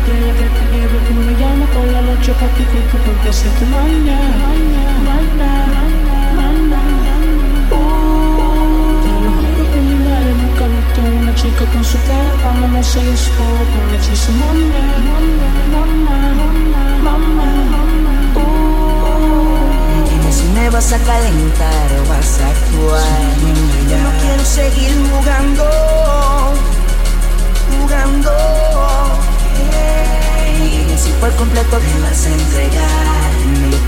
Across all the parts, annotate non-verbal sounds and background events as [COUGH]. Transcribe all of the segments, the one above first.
para estrella que te lleve Tú me llamas por la noche pa' tu cuerpo porque sé tu maña Maña, maña, Te lo juro que mi madre nunca visto una chica con su cara hermosa y es todo con hechizo Maña, mamá, mamá, mamá Dime si me vas a calentar o vas a actuar a entregar.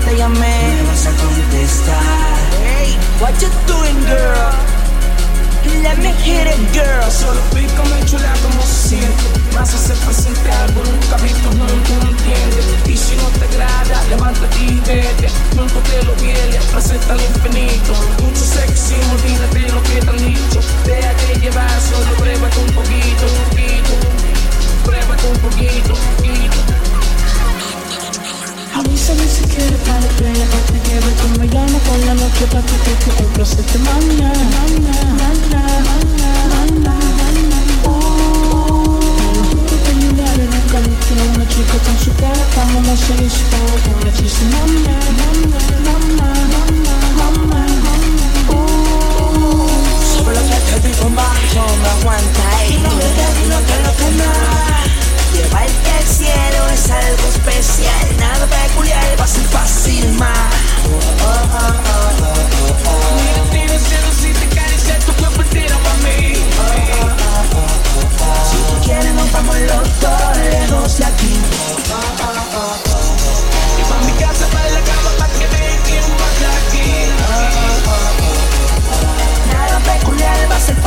Te llamé, me vas a contestar. Hey, what you doing girl? Let me hit it girl Solo explícame chula cómo se siente Más hacer presente algo nunca visto, no lo entiendes Y si no te agrada, levántate y vete. Nunca te lo viene, presenta al infinito. Mucho sexy, olvídate lo que te han dicho. Déjate llevar, solo pruébate un poquito, un poquito. Pruébate un poquito, un poquito Avísame si quieres para que te lleve Tú me llamas por la noche pa' tu cuerpo el placer te manda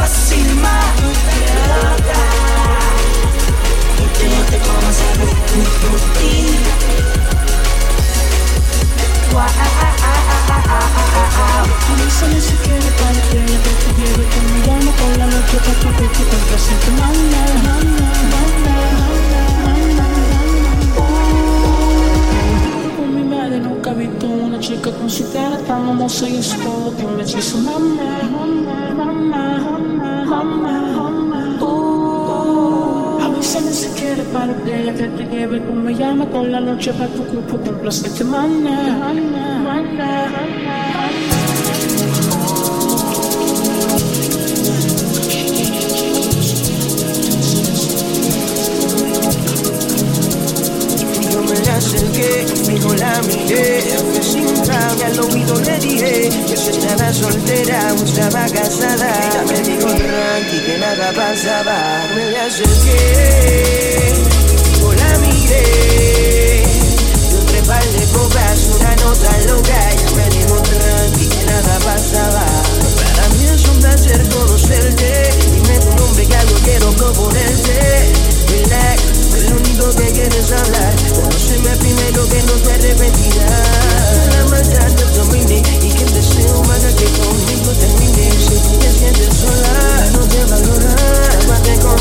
a ser fácil más Porque no te comas a ti Avísame si quieres para la estrella que te lleve Que me llamo por la noche pa' tu cuerpo el placer te manda Manda, manda, manda, manda con mi madre nunca he visto una chica con su cara tan hermosa y es todo un hechizo. Mamá, mamá, mamá, mamá, mamá, mamá. Oh, avísame si quieres para estrella que te lleve Tú me llamas por la noche pa' tu cuerpo el placer te manda. Manda, manda, acerqué, fijo la miré, fue sin trame, al oído le dije que si estaba soltera estaba casada. Me nada pasaba. Me la acerqué, fijo la miré, y un de copas, una nota loca. Ella me dijo que nada pasaba. Para mí es un placer conocerte, dime tu nombre que algo quiero proponerte. Relax, es lo único que quieres hablar. Conóceme primero que no te arrepentirás. La maldad te domine y que el deseo haga que conmigo termine. Si tú te sientes sola, no te valora. Mate conmigo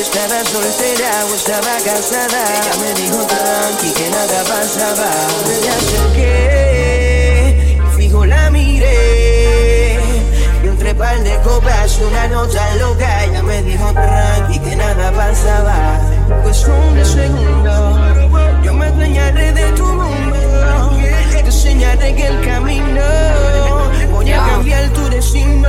estaba soltera o estaba casada. Ella me dijo tranqui que nada pasaba. Me acerqué, fijo la miré. Y entre par de copas una nota loca. Ella me dijo tranqui que nada pasaba. Pues un segundo, yo me enseñaré de tu mundo. Te enseñaré que el camino voy a cambiar tu destino.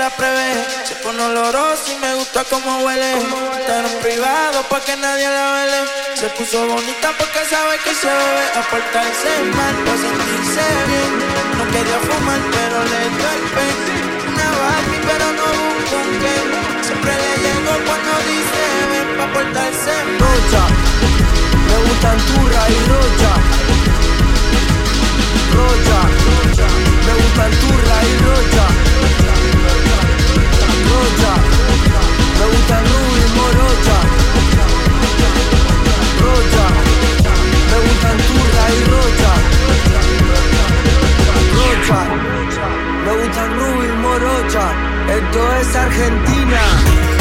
Se pone olorosa y me gusta como huele. Instagram privado pa' que nadie la vele. Se puso bonita porque sabe que se bebe. Aportarse mal pa' sentirse bien. No quería fumar, pero le dio el pen. Una Barbie, pero no busco un que. Siempre le llego cuando dice ven pa' portarse rocha. Me gustan turra y rocha. Rocha. rocha. La cultura es roja, la roja. La cultura es roja, la roja. La cultura es roja, la roja. La cultura es roja, Esto es Argentina.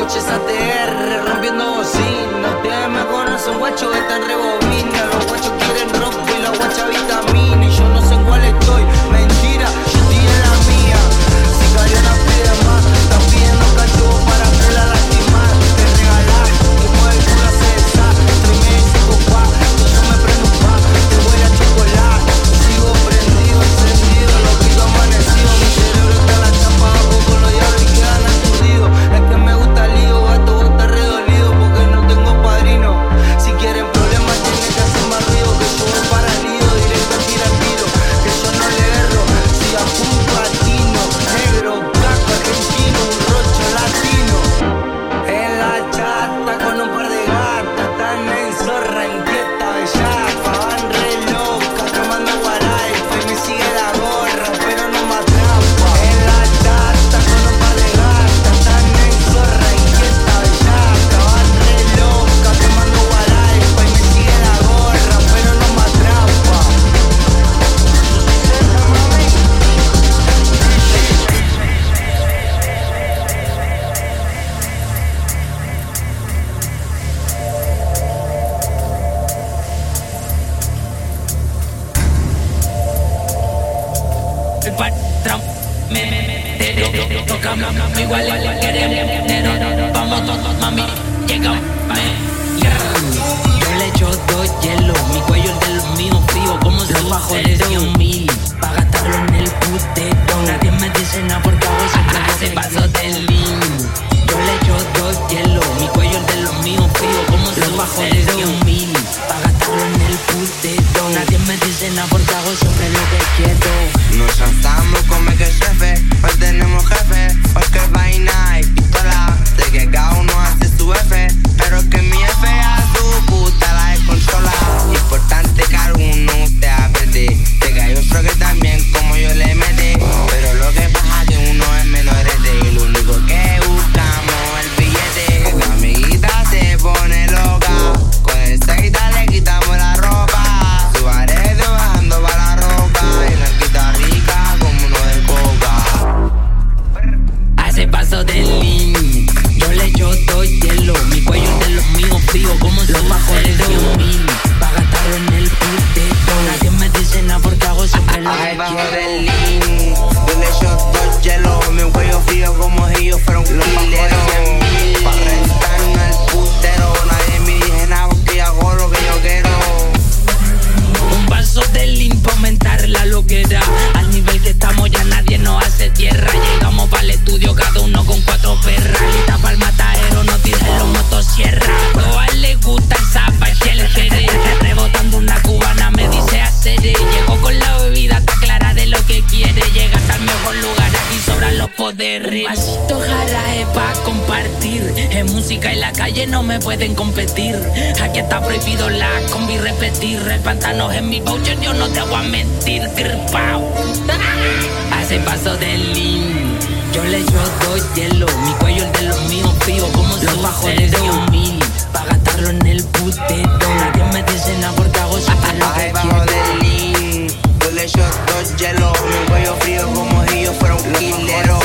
coches a ATR rompiendo bocina. Ustedes me conocen, guacho, están rebobiendo. calle no me pueden competir. Aquí está prohibido la combi repetir. El pantano es mi voucher, yo no te voy a mentir. Tirpao. [LAUGHS] Hace paso del lean. Yo le yo doy hielo. Mi cuello es de los míos, tío. Como si los bajos de Dios mil. Pa' gastarlo en el putero. Nadie me dice nada porque hago siempre lo que quiero. del lean. Yo le yo doy hielo. Mi cuello frío como si yo fuera un killero.